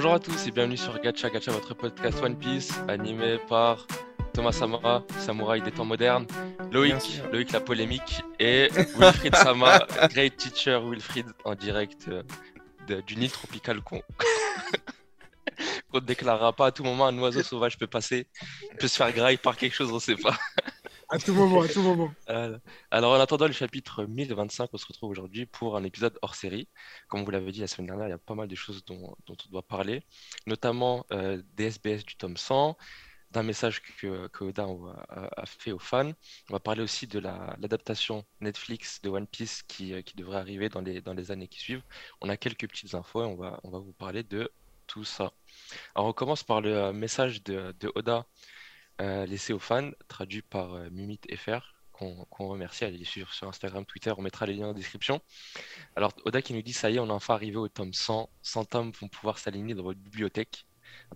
Bonjour à tous et bienvenue sur Gacha Gacha, votre podcast One Piece, animé par Thomas Sama, samouraï des temps modernes, Loïc, Loïc la polémique, et Wilfried Sama, great teacher Wilfried, en direct euh, d'une île tropicale con. Qu'on ne déclarera pas à tout moment, un oiseau sauvage peut passer, peut se faire grailler par quelque chose, on ne sait pas. À tout moment, à tout moment. Euh, alors, en attendant le chapitre 1025, on se retrouve aujourd'hui pour un épisode hors série. Comme vous l'avez dit la semaine dernière, il y a pas mal de choses dont, on doit parler, notamment euh, des SBS du tome 100, d'un message que, que Oda a, fait aux fans. On va parler aussi de l'adaptation Netflix de One Piece qui, euh, qui, devrait arriver dans les, dans les années qui suivent. On a quelques petites infos et on va, on va vous parler de tout ça. Alors, on commence par le message de, de Oda euh, laissé aux fans, traduit par euh, Mimit FR, qu'on remercie. Allez suivre sur Instagram, Twitter, on mettra les liens en description. Alors, Oda qui nous dit Ça y est, on est enfin arrivé au tome 100. 100 tomes vont pouvoir s'aligner dans votre bibliothèque.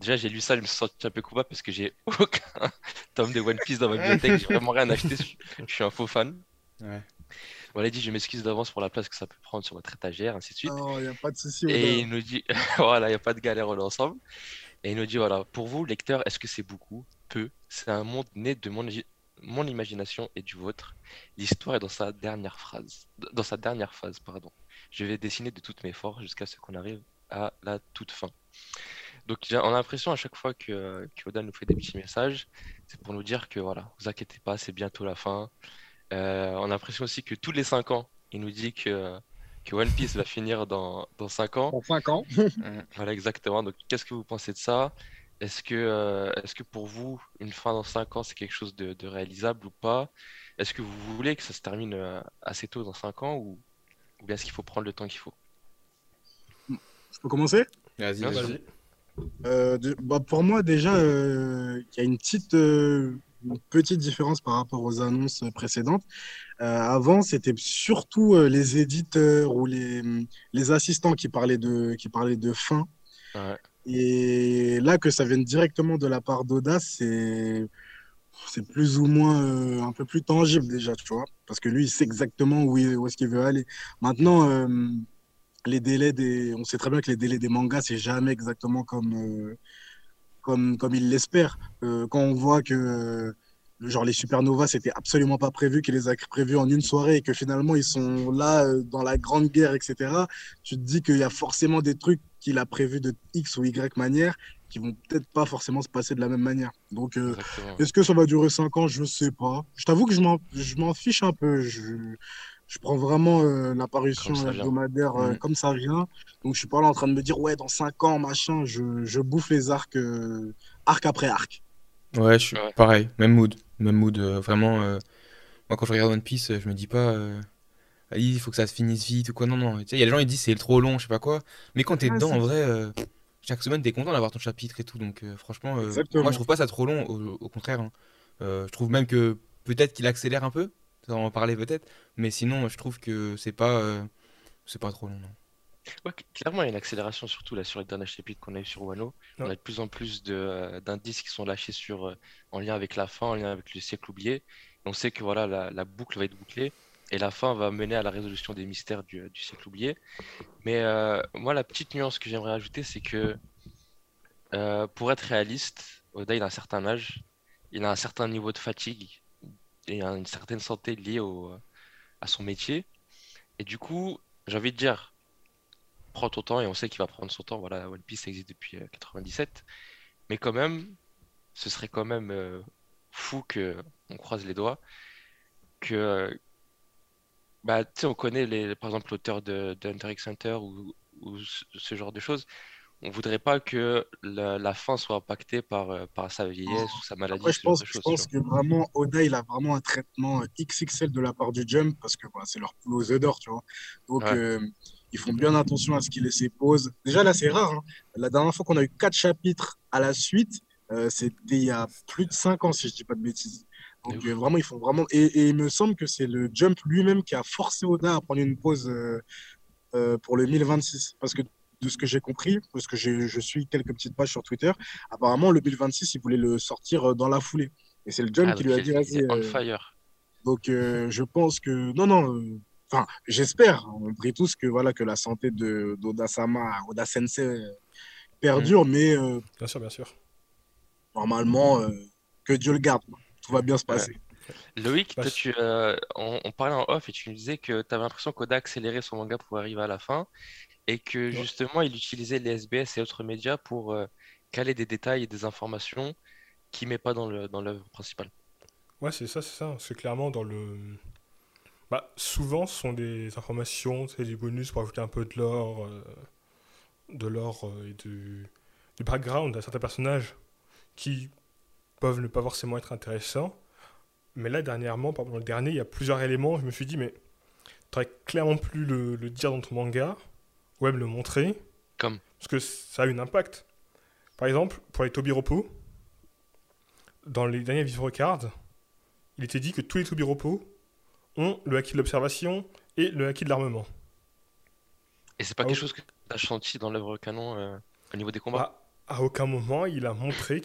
déjà, j'ai lu ça, je me senti un peu coupable parce que j'ai aucun tome de One Piece dans ma bibliothèque. J'ai vraiment rien acheté. Je suis un faux fan. Ouais. Voilà, il dit Je m'excuse d'avance pour la place que ça peut prendre sur votre étagère, ainsi de suite. Non, il n'y a pas de souci. Et il nous dit Voilà, il n'y a pas de galère, on est ensemble. Et il nous dit Voilà, pour vous, lecteur, est-ce que c'est beaucoup? C'est un monde né de mon, mon imagination et du vôtre. L'histoire est dans sa dernière phrase, dans sa dernière phase, pardon. Je vais dessiner de toutes mes forces jusqu'à ce qu'on arrive à la toute fin. Donc on a l'impression à chaque fois que, que Oda nous fait des petits messages, c'est pour nous dire que voilà, vous inquiétez pas, c'est bientôt la fin. Euh, on a l'impression aussi que tous les 5 ans, il nous dit que, que One Piece va finir dans, dans 5 ans. Dans 5 ans. voilà, exactement. Donc qu'est-ce que vous pensez de ça? Est-ce que, euh, est-ce que pour vous, une fin dans 5 ans, c'est quelque chose de, réalisable ou pas? Est-ce que vous voulez que ça se termine euh, assez tôt dans 5 ans ou, bien est-ce qu'il faut prendre le temps qu'il faut? Je peux commencer? Vas-y, vas-y. Euh, bah, pour moi, déjà, il y a une petite, petite différence par rapport aux annonces précédentes. avant, c'était surtout les éditeurs ou les, les assistants qui parlaient de, qui parlaient de fin. Ouais. Et là, que ça vienne directement de la part d'Oda, c'est plus ou moins euh, un peu plus tangible déjà, tu vois, parce que lui, il sait exactement où, où est-ce qu'il veut aller. Maintenant, euh, les délais des, on sait très bien que les délais des mangas, c'est jamais exactement comme euh, comme comme il l'espère. quand on voit que genre les supernovas, c'était absolument pas prévu, qu'il les a prévus en une soirée et que finalement ils sont là dans la grande guerre, etc. Tu te dis qu'il y a forcément des trucs qu'il a prévu de X ou Y manière qui vont peut-être pas forcément se passer de la même manière. Donc, euh, est-ce que ça va durer 5 ans? Je sais pas. Je t'avoue que je m'en fiche un peu. Je, je prends vraiment euh, l'apparition hebdomadaire euh, mm. comme ça vient. Donc, je suis pas là en train de me dire, ouais, dans 5 ans, machin, je, je bouffe les arcs, arc après arc. Ouais, je suis pareil. Même mood. Même mood. vraiment, moi, quand je regarde One Piece, je me dis pas il faut que ça se finisse vite ou quoi. Non, non. Tu sais, il y a des gens qui disent c'est trop long, je sais pas quoi. Mais quand t'es dedans, en vrai, euh, chaque semaine, t'es content d'avoir ton chapitre et tout. Donc, euh, franchement, euh, moi, je trouve pas ça trop long. Au, contraire, hein. je trouve même que peut-être qu'il accélère un peu. Ça, on en parler peut-être. Mais sinon, je trouve que c'est pas, c'est pas trop long. Non. Ouais, clairement, il y a une accélération, surtout là sur les derniers chapitres qu'on a eu sur Wano. On a de plus en plus d'indices qui sont lâchés sur, en lien avec la fin, en lien avec le siècle oublié. on sait que voilà, la, la boucle va être bouclée et la fin va mener à la résolution des mystères du, siècle oublié. Mais euh, moi, la petite nuance que j'aimerais ajouter, c'est que euh, pour être réaliste, Oda, il a un certain âge, il a un certain niveau de fatigue et une certaine santé liée au, à son métier. Et du coup, j'ai envie de dire, prends ton temps et on sait qu'il va prendre son temps. Voilà, One Piece existe depuis 97. Euh, Mais quand même, ce serait quand même fou que on croise les doigts que bah, on connaît les, par exemple l'auteur de, de, Hunter x Hunter ou, ou ce, genre de choses. On voudrait pas que la, la fin soit impactée par, euh, par sa vieillesse ou sa maladie. je pense, je pense que vraiment, Oda, il a vraiment un traitement XXL de la part du Jump parce que bah, c'est leur poule aux œufs d'or, tu vois. Donc, euh, ils font bien attention à ce qu'il laisse pause. Déjà, là, c'est rare. Hein. La dernière fois qu'on a eu quatre chapitres à la suite, euh, c'était il y a plus de cinq ans, si je dis pas de bêtises. Donc euh, vraiment, ils font vraiment. Et, il me semble que c'est le Jump lui-même qui a forcé Oda à prendre une pause euh, euh, pour le 1026. Parce que de ce que j'ai compris, parce que je suis quelques petites pages sur Twitter, apparemment le 1026, il voulait le sortir dans la foulée. Et c'est le Jump ah, qui lui a dit vas-y. fire. Donc je pense que. Non, non. Enfin, j'espère, on prie tous que, voilà, que la santé de d'Oda Sama, Oda Sensei, perdure, mais euh, Bien sûr, bien sûr. normalement, euh, que Dieu le garde. quoi. Tout va bien se passer. Loïc, toi, je- tu, euh, on, on parlait en off et tu nous disais que tu avais l'impression qu'Oda accélérait son manga pour arriver à la fin et que justement il utilisait les SBS et autres médias pour euh, caler des détails et des informations qu'il met pas dans le, dans l'œuvre principale. Ouais, c'est ça, c'est ça. C'est clairement dans le. Bah, souvent, ce sont des informations, c'est des bonus pour ajouter un peu de lore, euh, de lore euh, et du, du background à certains personnages qui peuvent ne pas forcément être intéressants. Mais là, dernièrement, par exemple, dans le dernier, il y a plusieurs éléments. Je me suis dit, mais t'aurais clairement pu le, le dire dans ton manga, ou même le montrer. Comme Parce que ça a un impact. Par exemple, pour les Tobiropo, dans les derniers Vivre Card, il était dit que tous les Tobiropo ont le acquis de l'observation et le acquis de l'armement. Et c'est pas Ah quelque oui. chose que tu as senti dans l'œuvre canon euh, au niveau des combats? À, aucun moment, il a montré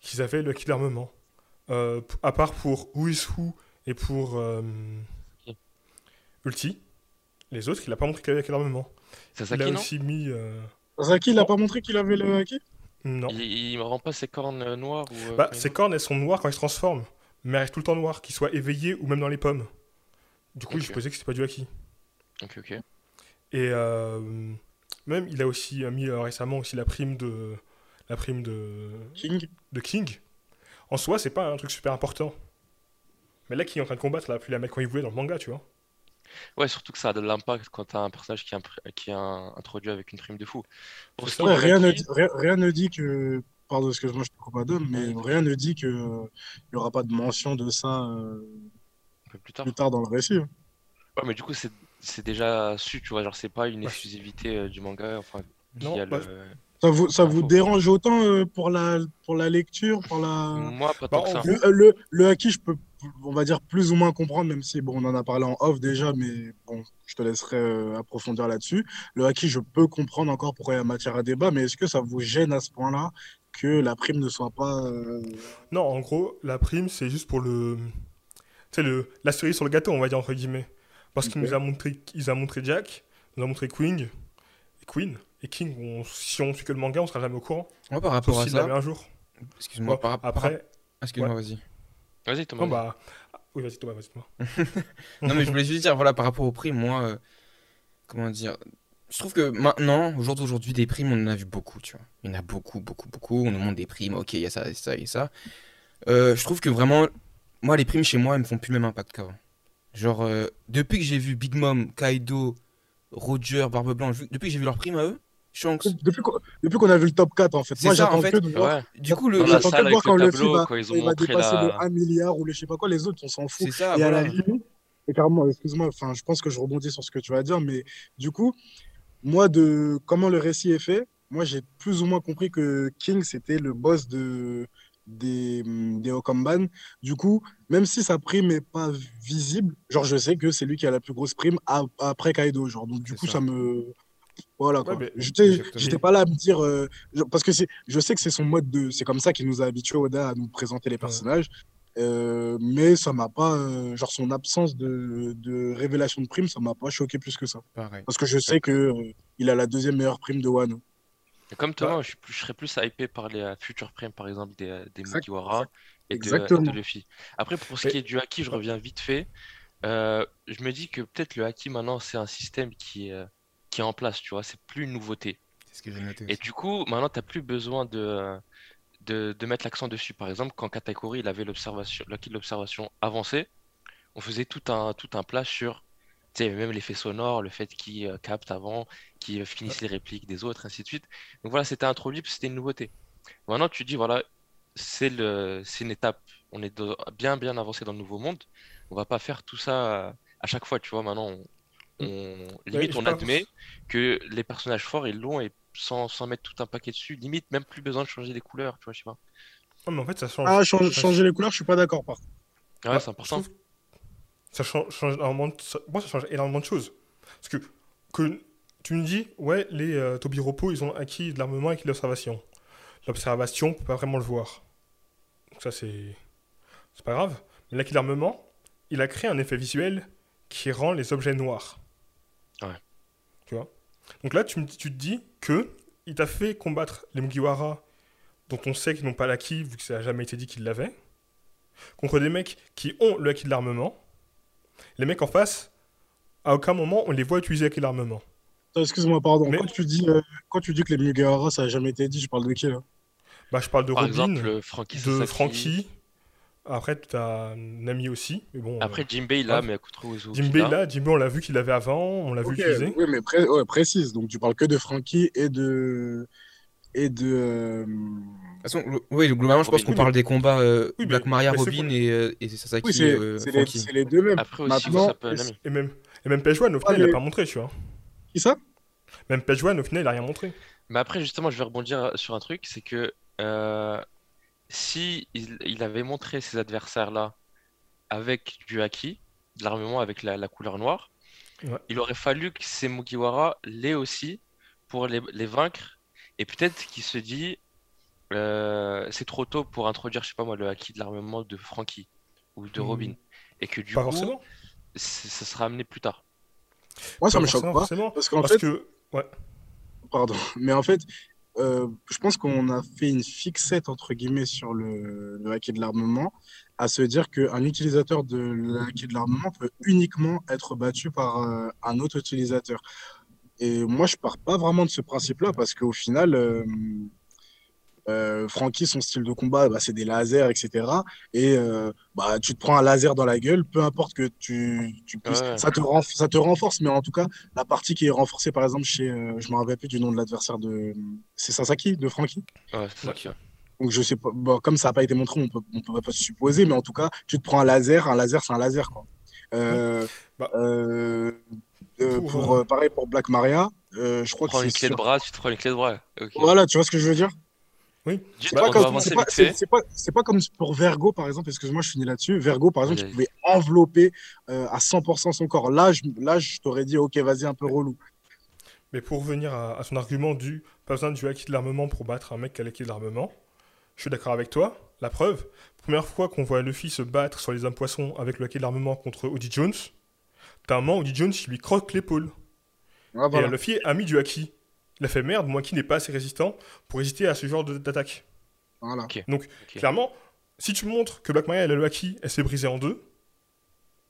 qu'ils avaient le acquis de l'armement. Euh, à part pour Who is Who et pour euh. Ulti, les autres, il a pas montré qu'il avait l'acquis de l'armement. Il Sasaki, a non? aussi mis... euh, Zaki, il a pas montré qu'il avait le haki Non. Il, me rend pas ses cornes euh, noires ou euh, Bah, ses cornes, elles sont noires quand elles se transforment, mais elles restent tout le temps noires, qu'ils soient éveillés ou même dans les pommes. Du coup, Ok. je supposais que c'était pas du acquis. Ok, ok. Et euh, même, il a aussi mis euh, récemment aussi la prime de la prime de, King de King. En soi, c'est pas un truc super important. Mais là, King est en train de combattre, il a pu la mettre quand il voulait dans le manga, tu vois. Ouais, surtout que ça a de l'impact quand t'as un personnage qui est, impr- qui est un- introduit avec une prime de fou. Pour qui ça, Ouais, rien, ne dit, rien, rien ne dit que. Pardon, excuse-moi, je te coupe pas d'homme, mais rien ne dit qu'il n'y aura pas de mention de ça euh, un peu plus tard. plus tard dans le récit. hein. Ouais, mais du coup, c'est c'est déjà su, tu vois. Genre, c'est pas une exclusivité euh, du manga. Enfin, Non, qui a bah, le- Ça vous, ça vous Info. dérange autant euh, pour, la, pour la lecture, pour la. Moi, pas Bah, tant que ça. Le, le, le haki, je peux, on va dire, plus ou moins comprendre, même si bon, on en a parlé en off déjà, mais bon, je te laisserai euh, approfondir là-dessus. Le haki, je peux comprendre encore pourquoi il y a matière à débat, mais est-ce que ça vous gêne à ce point-là que la prime ne soit pas. euh, Non, en gros, la prime, c'est juste pour le. Tu sais, le... la cerise sur le gâteau, on va dire, entre guillemets. Parce qu'il Ok. nous a montré, il a montré Jack, il nous a montré Queen, et Queen, et King, on- si on suit que le manga, on sera jamais au courant. Moi, par Sauf rapport à ça, un jour. excuse-moi, Bon, par rapport. après, Ah, Excuse-moi, vas-y. Vas-y, Thomas. non, bah. ah, Oui, vas-y, Thomas, vas-y, Thomas. Non, mais je voulais juste dire, voilà, par rapport aux primes, moi, euh, comment dire, je trouve que maintenant, au jour d'aujourd'hui, des primes, on en a vu beaucoup, tu vois. Il y en a beaucoup, beaucoup, beaucoup. On nous montre des primes, ok, il y a ça, et ça, et ça. Euh, je trouve que vraiment, moi, les primes chez moi, elles me font plus le même impact qu'avant. Genre, euh, depuis que j'ai vu Big Mom, Kaido, Roger, Barbe Blanche, depuis que j'ai vu leurs primes à eux, Shanks, Depuis qu'on depuis qu'on a vu le top 4, en fait. Moi, ça, en j'attends fait. que de voir. Ouais. du coup, le, J'attends que de voir quand le le film tableau, va, il dépasser la- le 1 milliard ou le je sais pas quoi, les autres, on s'en fout. c'est ça, Et à la limite, et carrément, excuse-moi, enfin, je pense que je rebondis sur ce que tu vas dire, mais du coup, moi, de comment le récit est fait, moi, j'ai plus ou moins compris que King, c'était le boss de, des, des Okamban. Du coup, même si sa prime n'est pas visible, genre, je sais que c'est lui qui a la plus grosse prime après Kaido, genre. Donc, du coup, ça. ça me. Voilà, quoi. mais- J'étais pas là à me dire. euh, parce que c'est- je sais que c'est son mode de. C'est comme ça qu'il nous a habitués, Oda, à nous présenter les personnages. Euh, mais ça m'a pas. euh, genre, son absence de, de révélation de prime, ça m'a pas choqué plus que ça. Pareil. Parce que je sais que euh, il a la deuxième meilleure prime de Wano. Et Comme Thomas, Bah. je, serais plus hypé par les euh, Future Prime, par exemple, des, des Exact- Mugiwara et de, et Exactement. de Luffy. Après, pour ce Mais- qui est du Haki, je reviens vite fait. Euh, je me dis que peut-être le Haki, maintenant, c'est un système qui est, euh, qui est en place, tu vois, c'est plus une nouveauté. C'est ce que j'ai noté Et du coup, maintenant, tu n'as plus besoin de, de, de mettre l'accent dessus. Par exemple, quand Katakuri il avait l'observation, l'observation avancé, on faisait tout un, tout un plat sur tu sais, même l'effet sonore, le fait qu'il euh, capte avant, qu'il euh, finisse les répliques des autres, ainsi de suite. Donc voilà, c'était introduit, c'était une nouveauté. Maintenant, tu dis, voilà, c'est le, c'est une étape. On est de- bien, bien avancé dans le nouveau monde. On va pas faire tout ça euh, à chaque fois, tu vois. Maintenant, on, on- limite, on pense- admet que les personnages forts, ils l'ont et sans, sans mettre tout un paquet dessus, limite, même plus besoin de changer les couleurs, tu vois, je sais pas. Oh, mais en fait, ça change. Ah, change- changer les couleurs, je suis pas d'accord, par contre. Ouais, Bah, c'est important. Ça change, change énormément de, ça- moi, ça change énormément de choses. Parce que, que tu me dis, ouais, les euh, Tobiropo, ils ont acquis de l'armement et de l'observation. L'observation, on peut pas vraiment le voir. Donc ça, c'est c'est pas grave. Mais l'acquis de l'armement, il a créé un effet visuel qui rend les objets noirs. Ouais. Tu vois? Donc là, tu, me- tu te dis que il t'a fait combattre les Mugiwara dont on sait qu'ils n'ont pas l'acquis, vu que ça n'a jamais été dit qu'ils l'avaient, contre des mecs qui ont le acquis de l'armement. Les mecs en face, à aucun moment on les voit utiliser l'acquis de l'armement. Excuse-moi, pardon. Quand, tu dis, euh, quand tu dis que les Mugiwara, ça n'a jamais été dit, je parle de qui là? Bah, Je parle de Par Robin, exemple, Frankie de Sasaki. Frankie. Après, tu as Nami aussi. Mais bon, Après, euh, Jinbei là, ouais. mais Kutrozu. Jinbei là, Jinbei on l'a vu qu'il l'avait avant, on l'a Ok, vu utiliser. Oui, mais pré- ouais, précise. Donc tu parles que de Frankie et de. Et de. euh, De toute façon, oui, globalement, je pense Robin. qu'on parle des combats euh, Oui, Black Maria, Robin et, euh, et Sasaki, Oui, c'est euh, c'est les, deux mêmes. Après aussi, Maintenant. Et même, et même Page One, au final, Ah, il mais- a pas montré, tu vois. Qui ça? Même Page One, au final, il a rien montré. Mais après, justement, je vais rebondir sur un truc, c'est que euh, si il, il avait montré ses adversaires-là avec du haki, de l'armement avec la, la couleur noire, Ouais. il aurait fallu que ces Mugiwara l'aient aussi pour les, les vaincre. Et peut-être qu'il se dit, euh, c'est trop tôt pour introduire, je sais pas moi, le haki de l'armement de Frankie ou de Hmm. Robin. Et que du Pas coup, forcément. ça sera amené plus tard. Moi, ça Pas me choque pas. forcément. Parce qu'en Parce fait, que, ouais. pardon, mais en fait, euh, je pense qu'on a fait une fixette, entre guillemets, sur le, le hacker de l'armement, à se dire qu'un utilisateur de le hacker de l'armement peut uniquement être battu par euh, un autre utilisateur. Et moi, je pars pas vraiment de ce principe-là, parce qu'au final, euh, Frankie, son style de combat, bah, c'est des lasers, etc. Et euh, bah, tu te prends un laser dans la gueule, peu importe que tu, tu puisses. Ouais. Ça, te renf- ça te renforce, mais en tout cas, la partie qui est renforcée, par exemple, chez. euh, je me rappelle plus du nom de l'adversaire de. C'est Sasaki, de Frankie? Ouais, va. Donc, je sais pas. bon, comme ça n'a pas été montré, on peut, on peut pas se supposer, mais en tout cas, tu te prends un laser, un laser, c'est un laser, quoi. Euh, Bah. euh, Pour, pour, euh, pareil pour Black Maria, euh, je Tu crois que prends c'est une clé de bras, tu te prends une clé de bras. Voilà, tu vois ce que je veux dire? Oui. Juste, C'est pas, pas- comme pour Vergo, par exemple, excuse-moi, je finis là-dessus. Vergo, par exemple, Vas-y. tu pouvais envelopper euh, à 100% son corps. Là, je, là, je t'aurais dit, ok, vas-y, un peu relou. Mais pour revenir à, à son argument du pas besoin du acquis de l'armement pour battre un mec qui a l'acquis de l'armement, je suis d'accord avec toi. La preuve, première fois qu'on voit Luffy se battre sur les hommes poissons avec le acquis de l'armement contre Odie Jones, t'as un moment Odie Jones il lui croque l'épaule. Ah, Et voilà. Luffy a mis du acquis. Il a fait merde, mon acquis n'est pas assez résistant pour résister à ce genre de- d'attaque. Voilà. Donc, clairement, si tu montres que Black Maria elle a le acquis, elle s'est brisée en deux,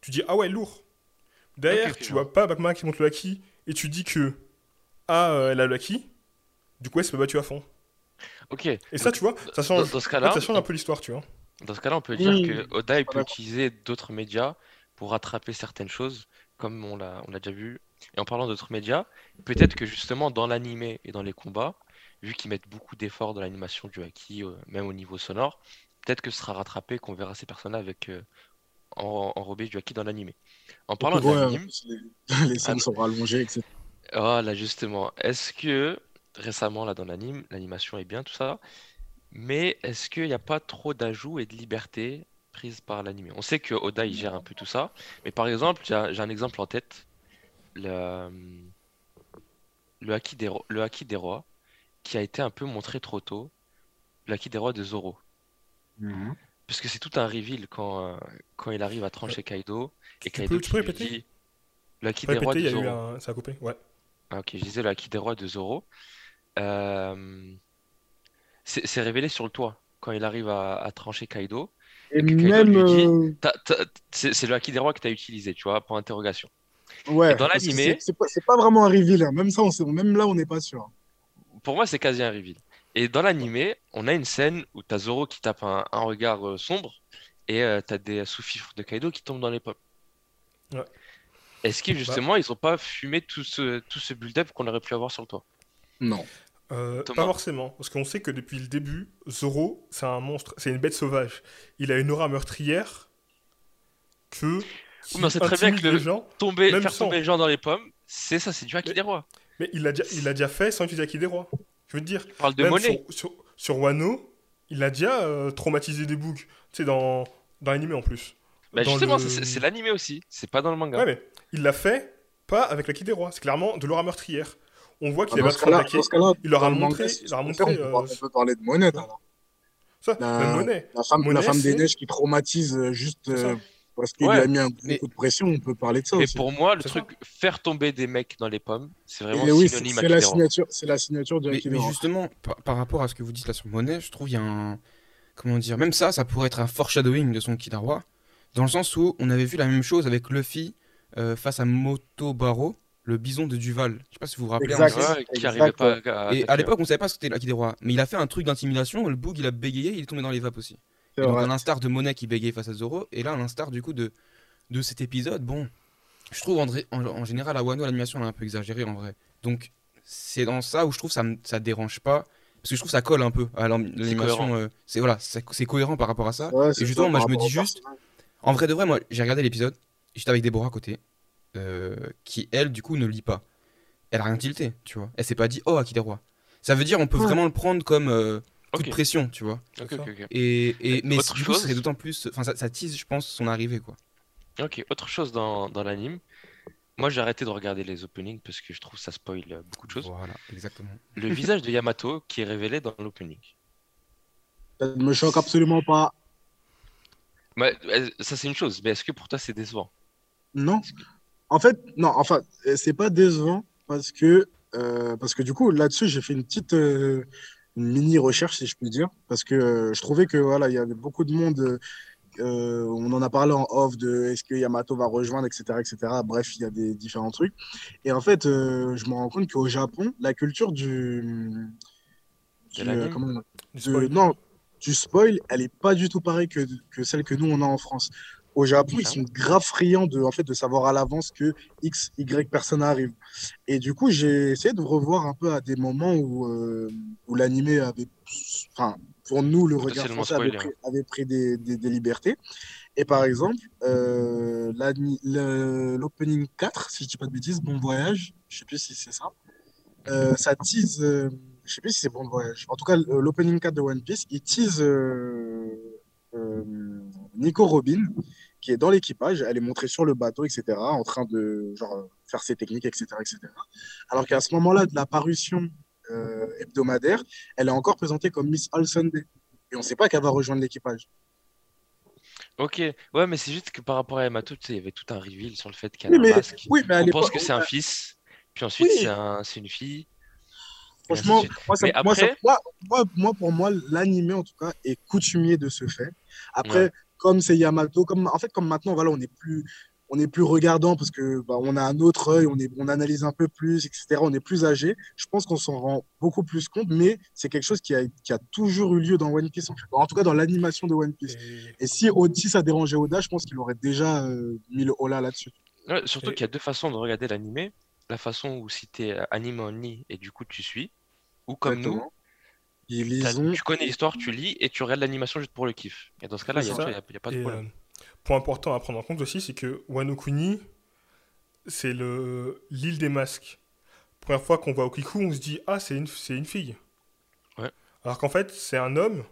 tu dis ah ouais, lourd. Derrière, tu vois pas Black Maria qui montre le acquis et tu dis que ah, euh, elle a le acquis, du coup, elle s'est battu à fond. Ok. Et ça, tu vois, ça change, dans ce cas-là, ça change un peu l'histoire, tu vois. dans ce cas-là, on peut dire que Oda il peut utiliser d'autres médias pour rattraper certaines choses, comme on l'a on l'a déjà vu. Et en parlant d'autres médias, peut-être que justement dans l'animé et dans les combats, vu qu'ils mettent beaucoup d'efforts dans l'animation du haki, euh, même au niveau sonore, peut-être que ce sera rattrapé, qu'on verra ces personnes avec euh, en- enrobés du haki dans l'animé. En parlant de Ouais, l'anime, les, les scènes Ah, sont rallongées, etc. Oh là justement, est-ce que récemment là dans l'anime, l'animation est bien tout ça, mais est-ce qu'il n'y a pas trop d'ajouts et de liberté prise par l'anime? On sait que Oda il gère un peu tout ça, mais par exemple, j'ai un exemple en tête, le, le haki des, ro- le haki des rois qui a été un peu montré trop tôt, le haki des rois de Zoro. Parce que c'est tout un reveal quand, euh, quand il arrive à trancher Kaido et Tu Kaido peux- tu peux qui lui répéter? dit le haki des rois de Zoro. un... Ça a coupé, ouais. Ah, ok, je disais le haki des rois de Zoro. Euh, c'est c'est révélé sur le toit quand il arrive à, à trancher Kaido. Et même. euh, C'est le haki des rois que tu as utilisé, tu vois, pour interrogation. ouais, Et dans l'animé- c'est- pas, pas vraiment un reveal. hein. Même, ça, on sait, même là, on n'est pas sûr. Pour moi, c'est quasi un reveal. Et dans l'animé, on a une scène où t'as Zoro qui tape un, un regard euh, sombre et euh, t'as des sous-fifres de Kaido qui tombent dans les pommes. Ouais. Est-ce que justement, ils ont pas fumé tout ce, tout ce build-up qu'on aurait pu avoir sur le toit? Non. Euh, pas forcément, parce qu'on sait que depuis le début, Zoro, c'est un monstre, c'est une bête sauvage. Il a une aura meurtrière que. mais sait très bien que le- gens, Tomber, faire sans. tomber les gens dans les pommes, c'est ça, c'est du Mais- des rois. mais il l'a déjà, il l'a déjà fait sans utiliser Aki des rois. Je veux te dire, parle de monnaie. sur, sur, sur Wano, il a déjà euh, traumatisé des boucs. Tu sais, dans, dans l'anime en plus. Bah dans justement, le- c'est c'est l'animé aussi, c'est pas dans le manga. Ouais, mais il l'a fait pas avec l'Aki des rois. C'est clairement de l'aura meurtrière. On voit qu'il Ah, dans ce cas-là, Il leur a montré- il leur a on montré, peut, on, euh, peut parler de alors. Ça, La- monnaie. La femme, Monnaie, la femme des neiges qui traumatise euh, juste euh, parce qu'il Ouais, a mis un mais- coup de pression, on peut parler de ça Et aussi. pour moi, le truc, faire tomber des mecs dans les pommes, c'est vraiment Et oui, c'est synonyme c'est la signature, c'est la signature de Mais, justement, par, par rapport à ce que vous dites là sur Monet, je trouve il y a un. Comment dire Même ça, ça pourrait être un foreshadowing de son Kidarwa. Dans le sens où on avait vu la même chose avec Luffy euh, face à Motobaro, le bison de Duval. Je sais pas si vous vous rappelez. Exact. Ouais, qui Exact, pas ouais. à. Et à l'époque, on savait pas ce que c'était l'Akidera. Mais il a fait un truc d'intimidation, le boug il a bégayé, il est tombé dans les vapes aussi. Donc, à l'instar de Monet qui bégayait face à Zoro, et là, à l'instar du coup de, de cet épisode, bon, je trouve en, en, en général à Wano, l'animation elle est un peu exagérée en vrai. Donc, c'est dans ça où je trouve ça me ça dérange pas. Parce que je trouve que ça colle un peu à l'animation. euh, C'est voilà, c'est cohérent par rapport à ça. Ouais, et c'est justement, moi je me dis juste, en vrai de vrai, moi j'ai regardé l'épisode, j'étais avec Déborah à côté, euh, qui elle du coup ne lit pas. Elle a rien tilté, tu vois. Elle s'est pas dit oh Akidera. Ça veut dire on peut Ouais. vraiment le prendre comme euh, coup de pression, tu vois. Ok, ok, ok. Et, et mais autre du coup, chose c'est d'autant plus, enfin ça, ça tease, je pense, son arrivée quoi. Ok, autre chose dans, dans l'anime. Moi, j'ai arrêté de regarder les openings parce que je trouve que ça spoil euh, beaucoup de choses. Voilà, exactement. Le visage de Yamato qui est révélé dans l'opening. Ça ne me choque absolument pas. Ouais, euh, ça, c'est une chose, mais est-ce que pour toi, c'est décevant? Non. En fait, non, enfin, euh, c'est pas décevant parce que, euh, parce que du coup, là-dessus, j'ai fait une petite euh, une mini recherche, si je puis dire, parce que euh, je trouvais que voilà, il y avait beaucoup de monde. on en a parlé en off de est-ce que Yamato va rejoindre, etc., etc. Bref, il y a des différents trucs. Et en fait, je me rends compte qu'au Japon, la culture du, du, comment non, du spoil, elle est pas du tout pareille que, que celle que nous on a en France. Au Japon, ils sont grave friands de, en fait, de savoir à l'avance que X, Y personne arrive. Et du coup, j'ai essayé de revoir un peu à des moments où, euh, où l'animé avait, enfin, pour nous, le regard français avait pris, avait pris des, des- des libertés. Et par exemple, euh, l'opening 4, si je dis pas de bêtises, Bon Voyage, je sais plus si c'est ça, euh, ça tease, euh, je sais plus si c'est Bon Voyage. En tout cas, l'opening 4 de One Piece, il tease euh, euh, Nico Robin, qui est dans l'équipage. Elle est montrée sur le bateau, etc., en train de genre, faire ses techniques, etc., etc. Alors qu'à ce moment-là de la parution euh, hebdomadaire, elle est encore présentée comme Miss All Sunday. Et on ne sait pas qu'elle va rejoindre l'équipage. Ok, ouais, mais c'est juste que par rapport à tu sais, il y avait tout un reveal sur le fait qu'elle Oui, a un mais, masque. oui, mais On pense que c'est un fils, puis ensuite Oui. c'est un, c'est une fille. Franchement, suite. moi, ça- moi, ça- après- moi, moi, moi, pour moi, l'animé, en tout cas, est coutumier de ce fait. Après, Ouais. Comme c'est Yamato, comme, en fait, comme maintenant, voilà, on n'est plus, on est plus regardant parce que bah, on a un autre œil, on, est, on analyse un peu plus, etc. On est plus âgé. Je pense qu'on s'en rend beaucoup plus compte, mais c'est quelque chose qui a, qui a toujours eu lieu dans One Piece, en tout cas dans l'animation de One Piece. Et- si, si ça dérangeait Oda, je pense qu'il aurait déjà euh, mis le hola là-dessus. Ouais, surtout Et- qu'il y a deux façons de regarder l'animé. La façon où si t'es euh, anime only et du coup tu suis, ou comme nous. Ils tu connais l'histoire, tu lis et tu regardes l'animation juste pour le kiff. Et dans ce cas-là, il n'y a, pas de Et, problème. euh, point important à prendre en compte aussi, c'est que Wano Kuni, c'est le l'île des masques. Première fois qu'on voit Okiku, on se dit ah c'est une c'est une fille. Ouais. Alors qu'en fait c'est un homme,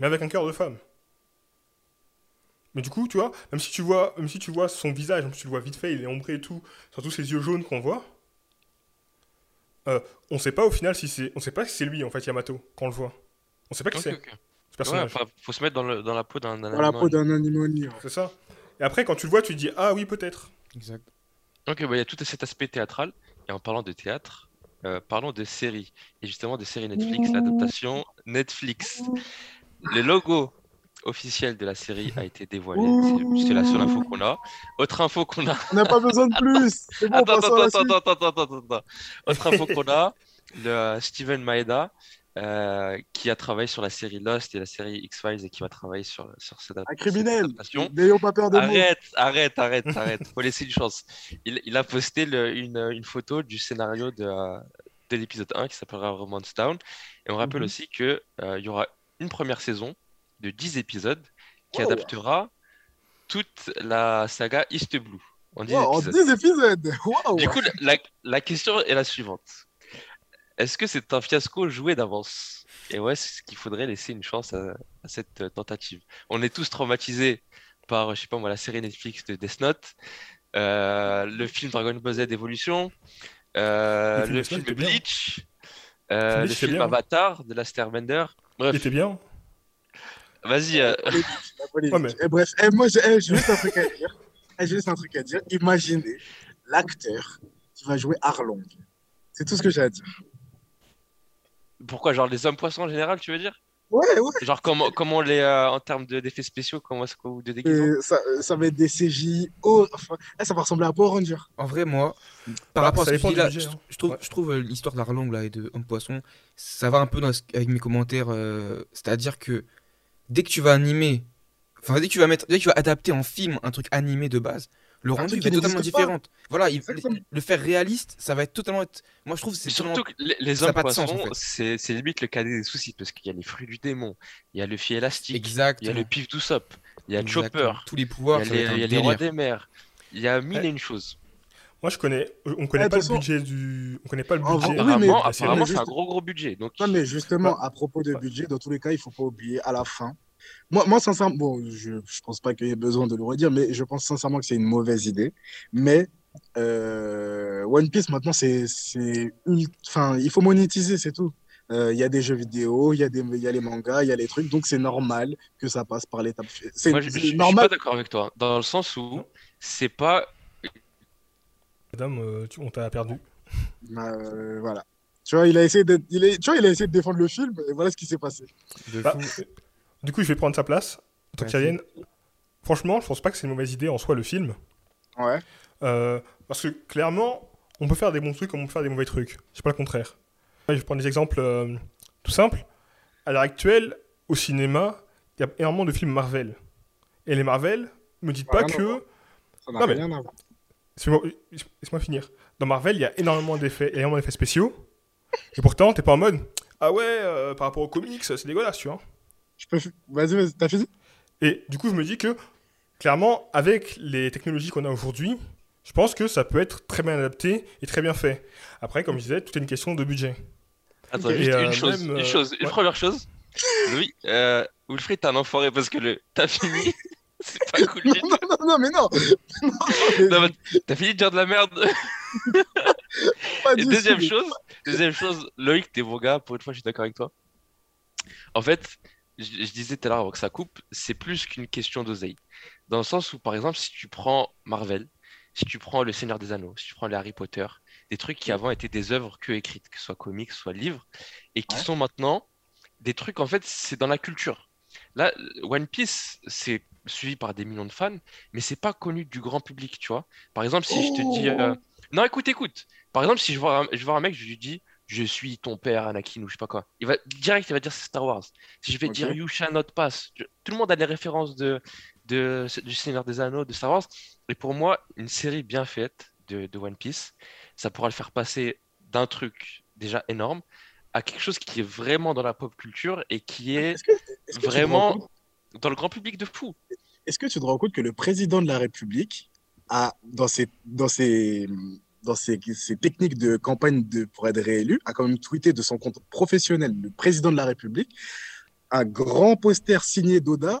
mais avec un cœur de femme. Mais du coup, tu vois, même si tu vois, même si tu vois son visage, même si tu le vois vite fait, il est ombré et tout, surtout ses yeux jaunes qu'on voit, euh, on sait pas au final si c'est, on sait pas si c'est lui en fait Yamato quand on le voit. On sait pas qui c'est ok. ce Ouais, personnage. enfin, faut se mettre dans, le- dans la peau d'un Dans la peau d'un ouais. C'est ça. Et après, quand tu le vois, tu te dis ah oui peut-être. Exact. Ok, bah, il y a tout cet aspect théâtral. Et en parlant de théâtre, euh, parlons de séries. Et justement de séries Netflix, l'adaptation Netflix. Le logo officiel de la série a été dévoilé. C'est- la seule info qu'on a. Autre info qu'on a. On n'a pas besoin de plus. Bon, Attends, la attends, attends, attends, attends, attends. Autre info qu'on a, le euh, Steven Maeda, euh, qui a travaillé sur la série Lost et la série X-Files et qui va travailler sur, sur cette, Un criminel. N'ayons pas peur des mots. Arrête, arrête, arrête, arrête. Faut laisser une chance. Il, il a posté le- une, une photo du scénario de, euh, de l'épisode 1 qui s'appellera Romance Town. Et on rappelle Mhm. aussi qu'il y aura une première saison de 10 épisodes qui Wow. adaptera toute la saga East Blue en 10 Wow, en épisodes. 10 épisodes. Waouh. Du coup, la, la question est la suivante. Est-ce que c'est un fiasco joué d'avance? Et ouais, c'est ce qu'il faudrait laisser une chance à, à cette euh, tentative. On est tous traumatisés par, je sais pas moi, la série Netflix de Death Note, euh, le film Dragon Ball Z Evolution, euh, Le film le film. Bleach, euh, le film bien. Avatar de Laster Bender. Il Bref, était bien. Vas-y. euh, La politique. Ouais, mais- Et bref, eh, moi, j'ai eh, juste un truc à dire. Eh, J'ai juste un truc à dire. Imaginez l'acteur qui va jouer Arlong. C'est tout ce que j'ai à dire. Pourquoi, genre les hommes poissons en général, tu veux dire? Ouais, ouais. Genre comment, comment les, euh, en termes de- d'effets spéciaux, comment est-ce que de déguisement? Et ça, ça va être des CJ. Oh, enfin, eh, ça va ressembler à Power Ranger. En vrai, moi, par Bah, rapport à ça ce que là, budget, je, hein. je trouve, Ouais. je trouve euh, l'histoire d'Arlong là et de Homme Poisson, ça va un peu dans avec mes commentaires. euh, C'est-à-dire que dès que tu vas animer, enfin dès que tu vas mettre, dès que tu vas adapter en film un truc animé de base, le rendu truc va être totalement différent. Voilà, il- le faire réaliste, ça va être totalement. être- Moi, je trouve que c'est totalement- Surtout que les, les ça a hommes pas de sens, en poissons, fait. c'est limite le cadet des soucis parce qu'il y a les fruits du démon, il y a le fil élastique, il y a le pif d'Usopp, il y a exactement. Chopper, Tous les il y pouvoirs, a les, un il y a les rois des mers, il y a mille Ouais. et une choses. Moi, je connais. On connaît Eh, pas le budget du. On connaît pas le En budget. vrai, Apparemment, mais- apparemment c'est un juste- gros gros budget. Donc, Non, mais justement, Ouais. à propos de budget, dans tous les cas, il faut pas oublier à la fin. Moi, moi sincèrement, bon, je, je pense pas qu'il y ait besoin de le redire, mais je pense sincèrement que c'est une mauvaise idée. Mais euh, One Piece, maintenant, c'est, enfin, il faut monétiser, c'est tout. Euh, Il y a des jeux vidéo, il y a des, il y a les mangas, il y a les trucs, donc c'est normal que ça passe par l'étape. C'est moi, je, suis normal. pas d'accord avec toi, dans le sens où c'est pas Madame, euh, tu- on t'a perdu. Euh, voilà. Tu vois, il a essayé de, il est, tu vois, il a essayé de défendre le film, et voilà ce qui s'est passé. De Bah, fou. Du coup, je vais prendre sa place. Tant qu'Ariane. Franchement, je pense pas que c'est une mauvaise idée en soi le film. Ouais. Euh, parce que clairement, on peut faire des bons trucs comme on peut faire des mauvais trucs. C'est pas le contraire. Je vais prendre des exemples euh, tout simples. À l'heure actuelle, au cinéma, il y a énormément de films Marvel. Et les Marvel, me dites pas que. Ça n'a rien à voir. Laisse-moi laisse-moi finir. Dans Marvel, il y a énormément d'effets, énormément d'effets spéciaux. Et pourtant, t'es pas en mode. Ah ouais, euh, par rapport aux comics, c'est dégueulasse, tu vois. Je peux... Vas-y, vas-y, t'as fini? Et du coup, je me dis que, clairement, avec les technologies qu'on a aujourd'hui, je pense que ça peut être très bien adapté et très bien fait. Après, comme je disais, tout est une question de budget. Attends, juste euh, une chose, même, une euh, chose, une ouais. première chose. Louis, euh, Wilfried, t'es un enfoiré parce que le t'as fini. C'est pas cool. Non, non, non, mais non! Non, mais Non, mais T'as fini de dire de la merde. Et deuxième chose, deuxième chose, Loïc, t'es bon gars, pour une fois, je suis d'accord avec toi. En fait, je, je disais tout à l'heure avant que ça coupe, c'est plus qu'une question d'oseille. Dans le sens où, par exemple, si tu prends Marvel, si tu prends Le Seigneur des Anneaux, si tu prends les Harry Potter, des trucs qui avant étaient des œuvres que écrites, que ce soit comics, soit livres, et qui Ouais. sont maintenant des trucs, en fait, c'est dans la culture. Là, One Piece, c'est suivi par des millions de fans, mais c'est pas connu du grand public, tu vois. Par exemple, si je te dis. euh, Non, écoute, écoute. Par exemple, si je vois un, je vois un mec, je lui dis Je suis ton père, Anakin, ou je sais pas quoi. Il va direct, il va dire c'est Star Wars. Si je vais dire You shall not pass, je- tout le monde a les références de, de, du Seigneur des Anneaux, de Star Wars. Et pour moi, une série bien faite de, de One Piece, ça pourra le faire passer d'un truc déjà énorme à quelque chose qui est vraiment dans la pop culture et qui est que, que vraiment dans le grand public de fou. est-ce que tu te rends compte que le président de la République a, dans ses, dans ses, dans ses, ses techniques de campagne de, pour être réélu, a quand même tweeté de son compte professionnel, le président de la République, un grand poster signé d'Oda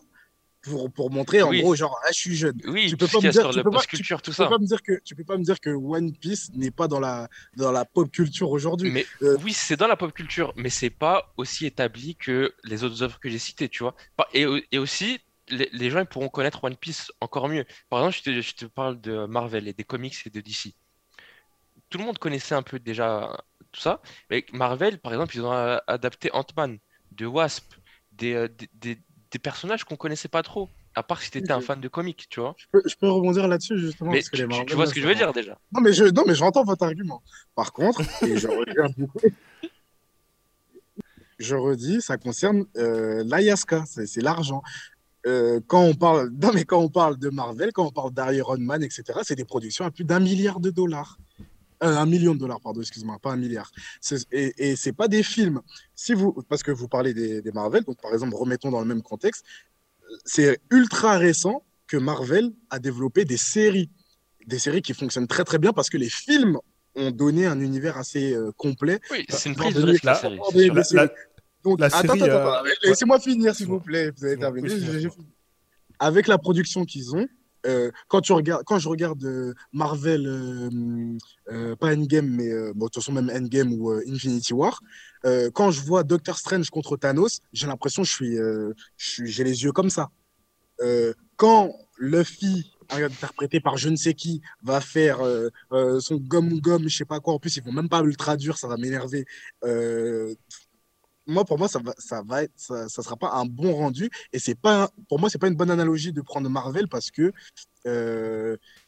pour, pour montrer en Oui. gros, genre, ah, je suis jeune. Oui, Tu peux pas me dire- tu peux pas- tout Tu peux pas me dire que tu peux pas me dire que One Piece n'est pas dans la dans la pop culture aujourd'hui. Mais Euh, oui, c'est dans la pop culture, mais c'est pas aussi établi que les autres œuvres que j'ai citées, tu vois. Et, et aussi, les, les gens ils pourront connaître One Piece encore mieux. Par exemple, je te, je te parle de Marvel et des comics et de DC. Tout le monde connaissait un peu déjà tout ça, mais Marvel, par exemple, ils ont adapté Ant-Man, de Wasp, des, euh, des, des- des personnages qu'on connaissait pas trop, à part si tu étais un fan de comics, tu vois. Je peux, je peux rebondir là-dessus justement Mais parce que tu, les vois ce que je veux dire déjà. Non mais je non mais j'entends votre argument. Par contre, et je beaucoup, je redis, ça concerne euh, l'Ayaska, c'est c'est l'argent. Euh, quand on parle, non mais quand on parle de Marvel, quand on parle d'Iron Man, etc., c'est des productions à plus d'un milliard de dollars. Euh, un million de dollars, pardon, excuse-moi, pas un milliard. Et, et c'est pas des films. Si vous, parce que vous parlez des, des Marvel, donc par exemple, remettons dans le même contexte, c'est ultra récent que Marvel a développé des séries, des séries qui fonctionnent très très bien parce que les films ont donné un univers assez euh, complet. Oui, c'est une Bah, prise de risque, la là- série. La- la- Donc, La attends, série, attends, euh, attends, laissez-moi finir s'il vous plaît. Vous avez terminé. Avec la production qu'ils ont, euh, quand, tu regardes, quand je regarde euh, Marvel, euh, pas Endgame, mais de toute façon même Endgame ou Infinity War, quand je vois Doctor Strange contre Thanos, j'ai l'impression que je suis, j'ai les yeux comme ça. Quand Luffy, interprété par je ne sais qui, va faire son gomme gomme, je sais pas quoi, en plus ils vont même pas le traduire, ça va m'énerver. Moi, pour moi, ça va, ça va être, ça, ça, sera pas un bon rendu, et c'est pas, pour moi, c'est pas une bonne analogie de prendre Marvel parce que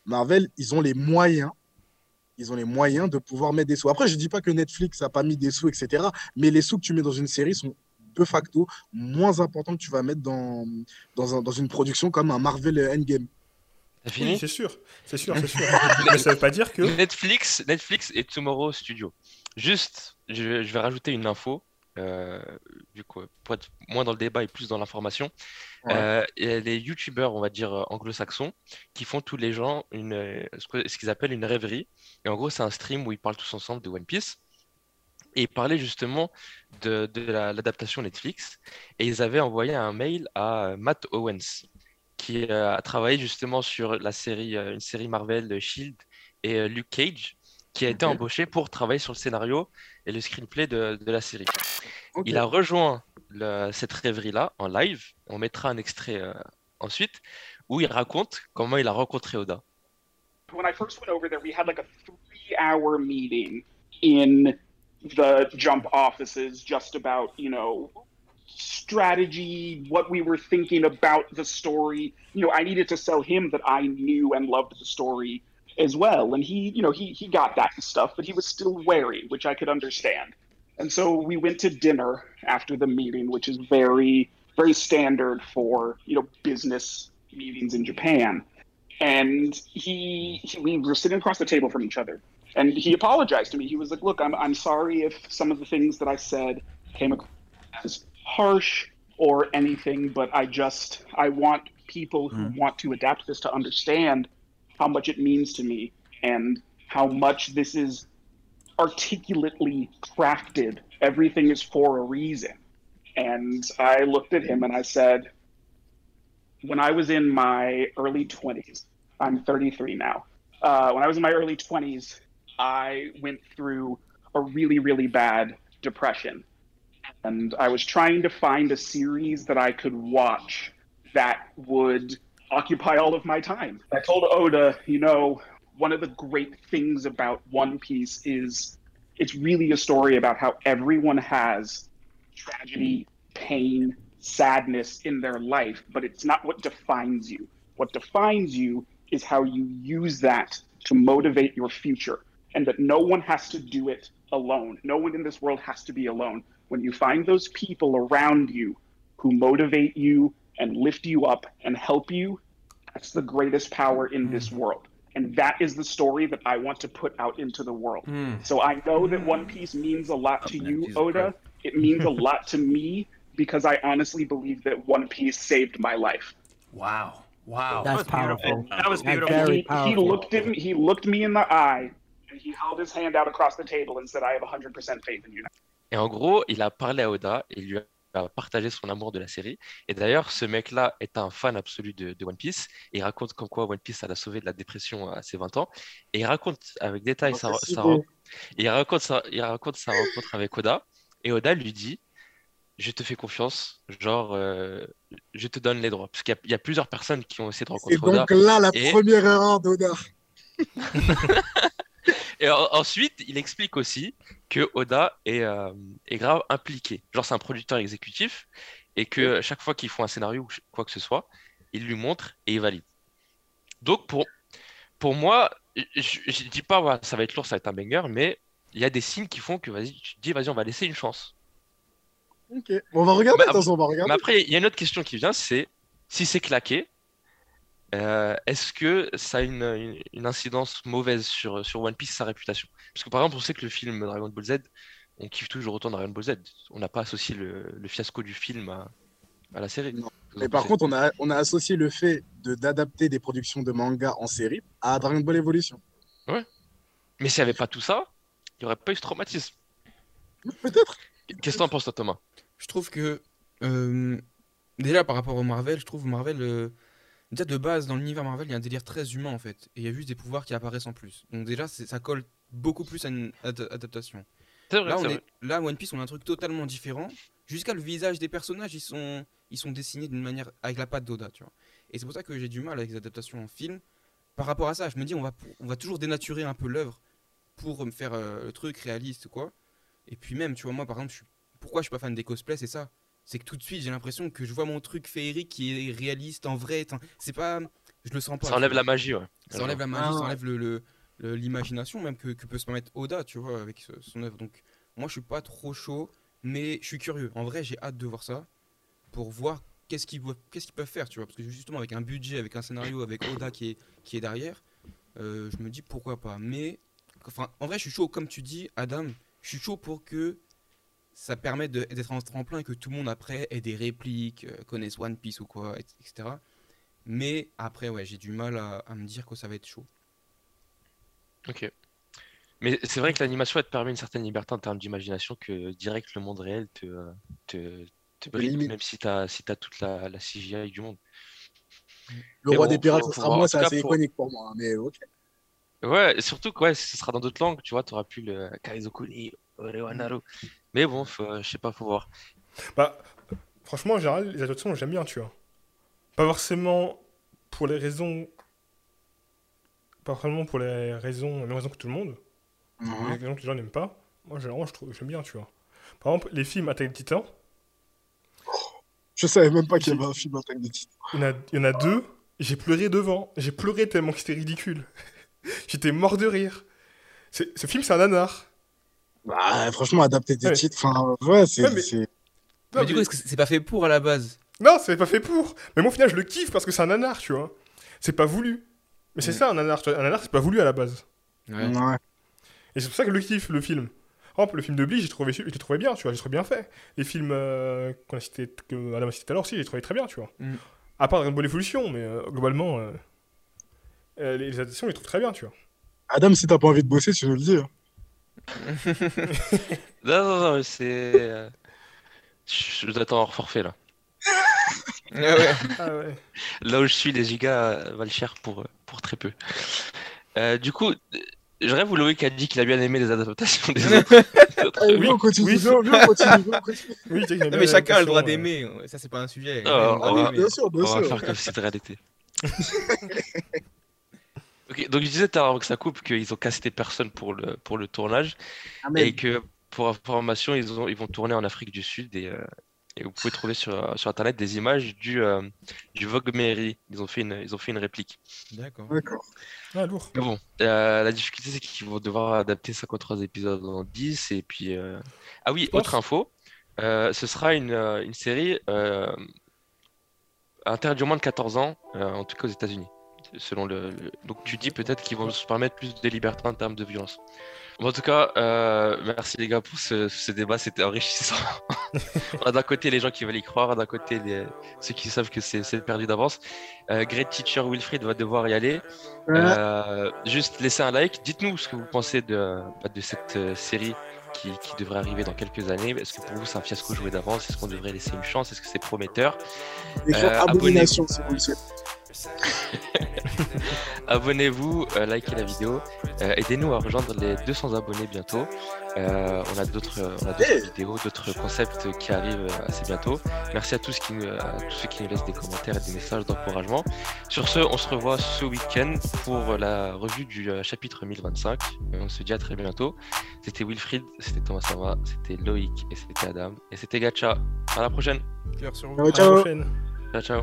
Marvel, ils ont les moyens ils ont les moyens de pouvoir mettre des sous. Après, je ne dis pas que Netflix n'a pas mis des sous, etc. Mais les sous que tu mets dans une série sont de facto moins importants que tu vas mettre dans, dans, dans une production comme un Marvel Endgame. Oui, c'est sûr, c'est sûr, c'est sûr. Mais ça veut pas dire que Netflix, Netflix et Tomorrow Studio. Juste, je, je vais rajouter une info. Euh, du coup, pour être moins dans le débat et plus dans l'information, euh, il y a les youtubeurs, on va dire euh, anglo-saxons, qui font tous les gens une, ce qu'ils appellent une rêverie. Et en gros, c'est un stream où ils parlent tous ensemble de One Piece. Et ils parlaient justement de, de l'adaptation Netflix. Et ils avaient envoyé un mail à Matt Owens, qui a travaillé justement sur la série, une série Marvel Shield et Luke Cage qui a été embauché pour travailler sur le scénario et le screenplay de, de la série. Il a rejoint le, cette rêverie-là en live. On mettra un extrait euh, ensuite où il raconte comment il a rencontré Oda. When I first went over there, we had like a three-hour meeting in the jump offices just about, you know, strategy, what we were thinking about the story. You know, I needed to sell him that I knew and loved the story as well. And he, you know, he he got that stuff, but he was still wary, which I could understand. And so we went to dinner after the meeting, which is very very standard for you know business meetings in Japan. And he, he we were sitting across the table from each other, and he apologized to me. He was like, "Look, I'm I'm sorry if some of the things that I said came across as harsh or anything, but I just I want people who mm. want to adapt this to understand how much it means to me and how much this is articulately crafted. Everything is for a reason. And I looked at him and I said, when I was in my early 20s, I'm 33 now. Uh, when I was in my early 20s, I went through a really, really bad depression. And I was trying to find a series that I could watch that would occupy all of my time. I told Oda, you know, one of the great things about One Piece is it's really a story about how everyone has tragedy, pain, sadness in their life, but it's not what defines you. What defines you is how you use that to motivate your future, and that no one has to do it alone. No one in this world has to be alone. When you find those people around you who motivate you and lift you up and help you, that's the greatest power in this mm. world. And that is the story that I want to put out into the world. Mm. So I know that One Piece means a lot to you, Oda. It means a lot to me because I honestly believe that One Piece saved my life. Wow. Wow. That's that powerful. Beautiful. That was beautiful. He, he, looked at me, he looked me in the eye and he held his hand out across the table and said, I have 100% faith in you. Et en gros, il a parlé à Oda et il lui a partager son amour de la série. Et d'ailleurs, ce mec-là est un fan absolu de, One Piece. Et il raconte comme quoi One Piece l'a sauvé de la dépression à ses 20 ans. Et il raconte avec détail sa, il raconte sa, il raconte sa rencontre avec Oda. Et Oda lui dit Je te fais confiance, genre, euh, je te donne les droits. Parce qu'il y, a plusieurs personnes qui ont essayé de rencontrer Oda. Et donc là, la première erreur d'Oda. Et ensuite, il explique aussi que Oda est, euh, est grave impliqué. Genre, c'est un producteur exécutif et que chaque fois qu'ils font un scénario ou quoi que ce soit, il lui montre et il valide. Donc, pour, pour moi, je, ne dis pas, ça va être lourd, ça va être un banger, mais il y a des signes qui font que, vas-y, tu te dis, vas-y, on va laisser une chance. Ok, on va regarder, on va regarder. Mais après, il y a une autre question qui vient, c'est si c'est claqué, euh, est-ce que ça a une, incidence mauvaise sur, sur One Piece, sa réputation? Parce que par exemple, on sait que le film Dragon Ball Z, on kiffe toujours autant Dragon Ball Z. On n'a pas associé le, fiasco du film à, la série. Mais par contre, on a, on a associé le fait d'adapter des productions de manga en série à Dragon Ball Evolution. Ouais. Mais s'il n'y avait pas tout ça, il n'y aurait pas eu ce traumatisme. Peut-être. Qu'est-ce que t'en penses, toi, Thomas? Je trouve que. Euh, déjà, par rapport au Marvel, je trouve Marvel. Euh, Déjà, de base, dans l'univers Marvel, il y a un délire très humain en fait. Et il y a juste des pouvoirs qui apparaissent en plus. Donc, déjà, ça colle beaucoup plus à une adaptation. C'est vrai, Là, on vrai. est... là, One Piece, on a un truc totalement différent. Jusqu'à le visage des personnages, ils sont, ils sont dessinés d'une manière avec la patte d'Oda, tu vois. Et c'est pour ça que j'ai du mal avec les adaptations en film. Par rapport à ça, je me dis, on va, on va toujours dénaturer un peu l'œuvre pour me faire euh, le truc réaliste, quoi. Et puis même, tu vois, moi, par exemple, je suis... pourquoi je suis pas fan des cosplays, c'est ça. C'est que tout de suite, j'ai l'impression que je vois mon truc féerique qui est réaliste en vrai. C'est pas, je le sens pas. Ça enlève la magie, ouais. Ça enlève la magie, Ah ça enlève le, le- le- l'imagination même que, que peut se permettre Oda, tu vois, avec ce- son œuvre. Donc moi je suis pas trop chaud, mais je suis curieux. En vrai j'ai hâte de voir ça pour voir qu'est-ce qu'ils peuvent- qu'est-ce qu'ils peuvent faire, tu vois, parce que justement avec un budget, avec un scénario, avec Oda qui est, qui est derrière, euh, je me dis pourquoi pas. Mais enfin, en vrai je suis chaud, comme tu dis, Adam, je suis chaud pour que ça permette de- d'être un tremplin et que tout le monde après ait des répliques, euh, connaisse One Piece ou quoi, et- etc. Mais après, ouais, j'ai du mal à, à me dire que ça va être chaud. Ok. Mais c'est vrai que l'animation, elle te permet une certaine liberté en termes d'imagination que direct le monde réel te, te, te limite. même si t'as si t'as toute la, la CGI du monde. Le Mais roi bon, des pirates, ce sera moi, En c'est assez faut- iconique pour moi. hein, Mais ok. Ouais, surtout que ouais, ce sera dans d'autres langues, tu vois, t'auras plus le Kaizokuni, Orewanaru. Mais bon, faut, euh, je sais pas, faut voir. Bah, franchement, en général, les adaptations, j'aime bien, tu vois. Pas forcément pour les raisons. Pas vraiment pour les raisons, les mêmes raisons que tout le monde. Les raisons que les gens n'aiment pas. Moi, généralement, je trouve, j'aime bien, tu vois. Par exemple, les films Attaque des Titans, Je savais même pas qu'il y avait un film Attaque des Titans. il y en a, il y en a deux, j'ai pleuré devant. J'ai pleuré tellement que c'était ridicule. J'étais mort de rire. Ce film, c'est un nanar. Bah, franchement, adapter des Ouais. titres, enfin, ouais, c'est. Ouais, mais- Non, mais du mais- coup, est-ce que c'est pas fait pour à la base? Non, c'est pas fait pour. Mais moi, au final, je le kiffe parce que c'est un nanar, tu vois. C'est pas voulu. Mais c'est Ouais. ça, un nanar. tu vois. Un nanar, c'est pas voulu à la base. Ouais. Ouais. Et c'est pour ça que je le kiffe, le film. Par exemple, le film de Blee, j'ai trouvé, je l'ai trouvé bien, tu vois, j'ai trouvé bien fait. Les films euh, qu'on a cité, que Adam a cité tout à l'heure aussi, j'ai trouvé très bien, tu vois. Mm. À part Dragon Ball Evolution, mais euh, globalement, euh, euh, les, les adaptations, je les trouve très bien, tu vois. Adam, si t'as pas envie de bosser, tu nous le dis. Non, non, non, c'est. euh, Je dois hors forfait là. Ouais. Ah ouais. Là où je suis, les gigas euh, valent cher pour, euh, pour très peu. Euh, du coup, je rêve où Loïc a dit qu'il a bien aimé les adaptations des autres. Allez, Oui, on continue, oui. on on mais chacun a le droit d'aimer, ouais, ça c'est pas un sujet. Ah, Chacun a le droit on va-. Bien sûr, bien On va faire comme si c'était réalité. Donc je disais tout à l'heure avant que ça coupe qu'ils ont casté personne pour le, pour le tournage Amen. et que pour information, ils, ont, ils vont tourner en Afrique du Sud et, euh, et vous pouvez trouver sur, sur internet des images du, euh, du Vogue Mary. Ils ont fait une, ils ont fait une réplique. D'accord. D'accord. Ah, lourd. Mais bon, euh, la difficulté c'est qu'ils vont devoir adapter 53 épisodes en 10 et puis... euh, Ah oui, pense. autre info, euh, ce sera une, une série euh, interdite au moins de 14 ans, euh, en tout cas aux États-Unis. Selon le, le- Donc tu dis peut-être qu'ils vont se permettre plus de liberté en termes de violence. Bon, en tout cas, euh, merci les gars pour ce, ce débat, c'était enrichissant. On a d'un côté les gens qui veulent y croire, d'un côté les- ceux qui savent que c'est perdu d'avance. Euh, Great Teacher Wilfried va devoir y aller. Euh, juste laissez un like. Dites-nous ce que vous pensez de, bah, de cette euh, série qui, qui devrait arriver dans quelques années. Est-ce que pour vous c'est un fiasco joué d'avance? Est-ce qu'on devrait laisser une chance? Est-ce que c'est prometteur? Abomination, si vous le. Abonnez-vous, euh, likez la vidéo. Euh, Aidez-nous à rejoindre les 200 abonnés bientôt. Euh, on a d'autres Hey. vidéos, d'autres concepts qui arrivent assez bientôt. Merci à tous, qui, nous- à tous ceux qui nous laissent des commentaires et des messages d'encouragement. Sur ce, on se revoit ce week-end pour la revue du euh, chapitre 1025. Et on se dit à très bientôt. C'était Wilfried, c'était Thomas Sama, c'était Loïc et c'était Adam. Et c'était Gacha. À la prochaine. Cœur sur vous. Ciao, À la ciao. prochaine. Ciao, ciao.